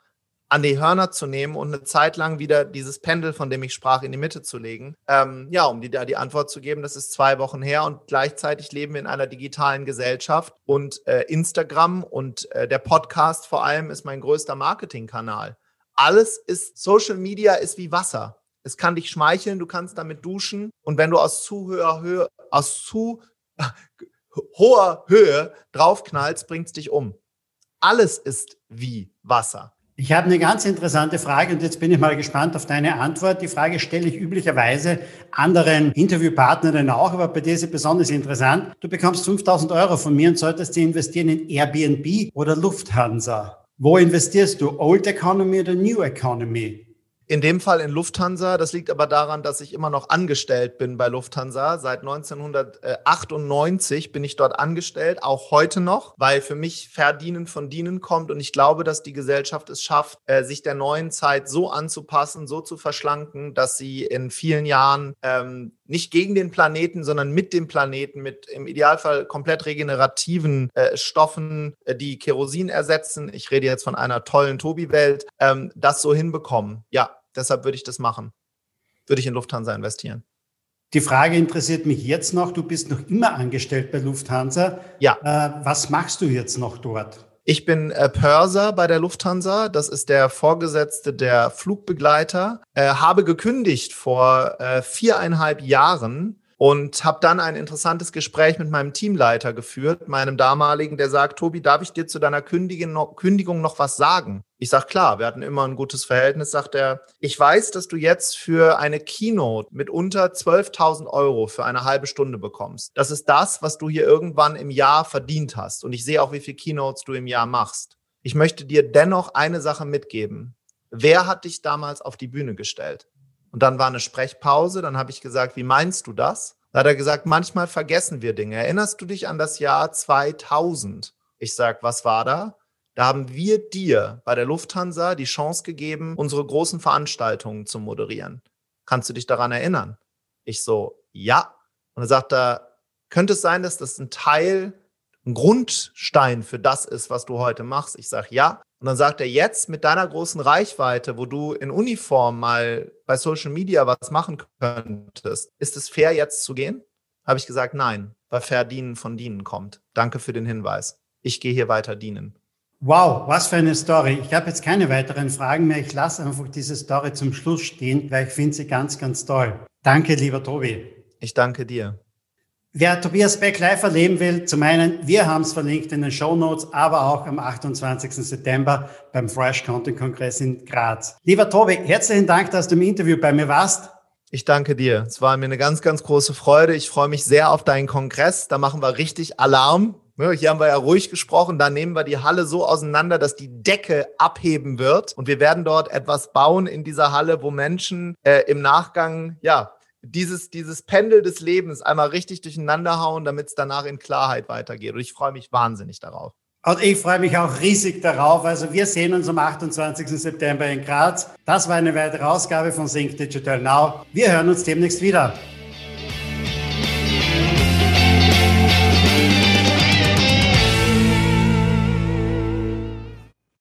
an die Hörner zu nehmen und eine Zeit lang wieder dieses Pendel, von dem ich sprach, in die Mitte zu legen. Ähm, ja, um dir da die Antwort zu geben, das ist zwei Wochen her und gleichzeitig leben wir in einer digitalen Gesellschaft und äh, Instagram und äh, der Podcast vor allem ist mein größter Marketingkanal. Alles ist, Social Media ist wie Wasser. Es kann dich schmeicheln, du kannst damit duschen und wenn du aus zu hoher Höhe, aus zu hoher Höhe draufknallst, bringt es dich um. Alles ist wie Wasser.
Ich habe eine ganz interessante Frage und jetzt bin ich mal gespannt auf deine Antwort. Die Frage stelle ich üblicherweise anderen Interviewpartnern auch, aber bei dir ist sie besonders interessant. Du bekommst 5000 Euro von mir und solltest sie investieren in Airbnb oder Lufthansa. Wo investierst du? Old Economy oder New Economy?
In dem Fall in Lufthansa. Das liegt aber daran, dass ich immer noch angestellt bin bei Lufthansa. Seit 1998 bin ich dort angestellt, auch heute noch, weil für mich Verdienen von Dienen kommt. Und ich glaube, dass die Gesellschaft es schafft, äh, sich der neuen Zeit so anzupassen, so zu verschlanken, dass sie in vielen Jahren ähm, nicht gegen den Planeten, sondern mit dem Planeten, mit im Idealfall komplett regenerativen äh, Stoffen, äh, die Kerosin ersetzen. Ich rede jetzt von einer tollen Tobi-Welt, ähm, das so hinbekommen. Ja, Deshalb würde ich das machen. Würde ich in Lufthansa investieren.
Die Frage interessiert mich jetzt noch. Du bist noch immer angestellt bei Lufthansa.
Ja.
Äh, was machst du jetzt noch dort?
Ich bin äh, Pörser bei der Lufthansa. Das ist der Vorgesetzte der Flugbegleiter. Äh, habe gekündigt vor äh, viereinhalb Jahren, und habe dann ein interessantes Gespräch mit meinem Teamleiter geführt, meinem damaligen, der sagt, Tobi, darf ich dir zu deiner Kündigung noch was sagen? Ich sag klar, wir hatten immer ein gutes Verhältnis, sagt er. Ich weiß, dass du jetzt für eine Keynote mit unter 12.000 Euro für eine halbe Stunde bekommst. Das ist das, was du hier irgendwann im Jahr verdient hast. Und ich sehe auch, wie viele Keynotes du im Jahr machst. Ich möchte dir dennoch eine Sache mitgeben. Wer hat dich damals auf die Bühne gestellt? Und dann war eine Sprechpause. Dann habe ich gesagt, wie meinst du das? Da hat er gesagt, manchmal vergessen wir Dinge. Erinnerst du dich an das Jahr 2000? Ich sag, was war da? Da haben wir dir bei der Lufthansa die Chance gegeben, unsere großen Veranstaltungen zu moderieren. Kannst du dich daran erinnern? Ich so, ja. Und er sagt er, könnte es sein, dass das ein Teil, ein Grundstein für das ist, was du heute machst? Ich sage, ja. Und dann sagt er, jetzt mit deiner großen Reichweite, wo du in Uniform mal bei Social Media was machen könntest, ist es fair, jetzt zu gehen? Habe ich gesagt, nein, weil Verdienen von Dienen kommt. Danke für den Hinweis. Ich gehe hier weiter dienen.
Wow, was für eine Story. Ich habe jetzt keine weiteren Fragen mehr. Ich lasse einfach diese Story zum Schluss stehen, weil ich finde sie ganz, ganz toll. Danke, lieber Tobi.
Ich danke dir.
Wer Tobias Beck live erleben will, zum einen, wir haben es verlinkt in den Show Notes, aber auch am 28. September beim Fresh Content Kongress in Graz. Lieber Tobi, herzlichen Dank, dass du im Interview bei mir warst.
Ich danke dir. Es war mir eine ganz, ganz große Freude. Ich freue mich sehr auf deinen Kongress. Da machen wir richtig Alarm. Hier haben wir ja ruhig gesprochen. Da nehmen wir die Halle so auseinander, dass die Decke abheben wird. Und wir werden dort etwas bauen in dieser Halle, wo Menschen äh, im Nachgang, ja, dieses, dieses Pendel des Lebens einmal richtig durcheinander hauen, damit es danach in Klarheit weitergeht. Und ich freue mich wahnsinnig darauf.
Und ich freue mich auch riesig darauf. Also wir sehen uns am 28. September in Graz. Das war eine weitere Ausgabe von Sync Digital Now. Wir hören uns demnächst wieder.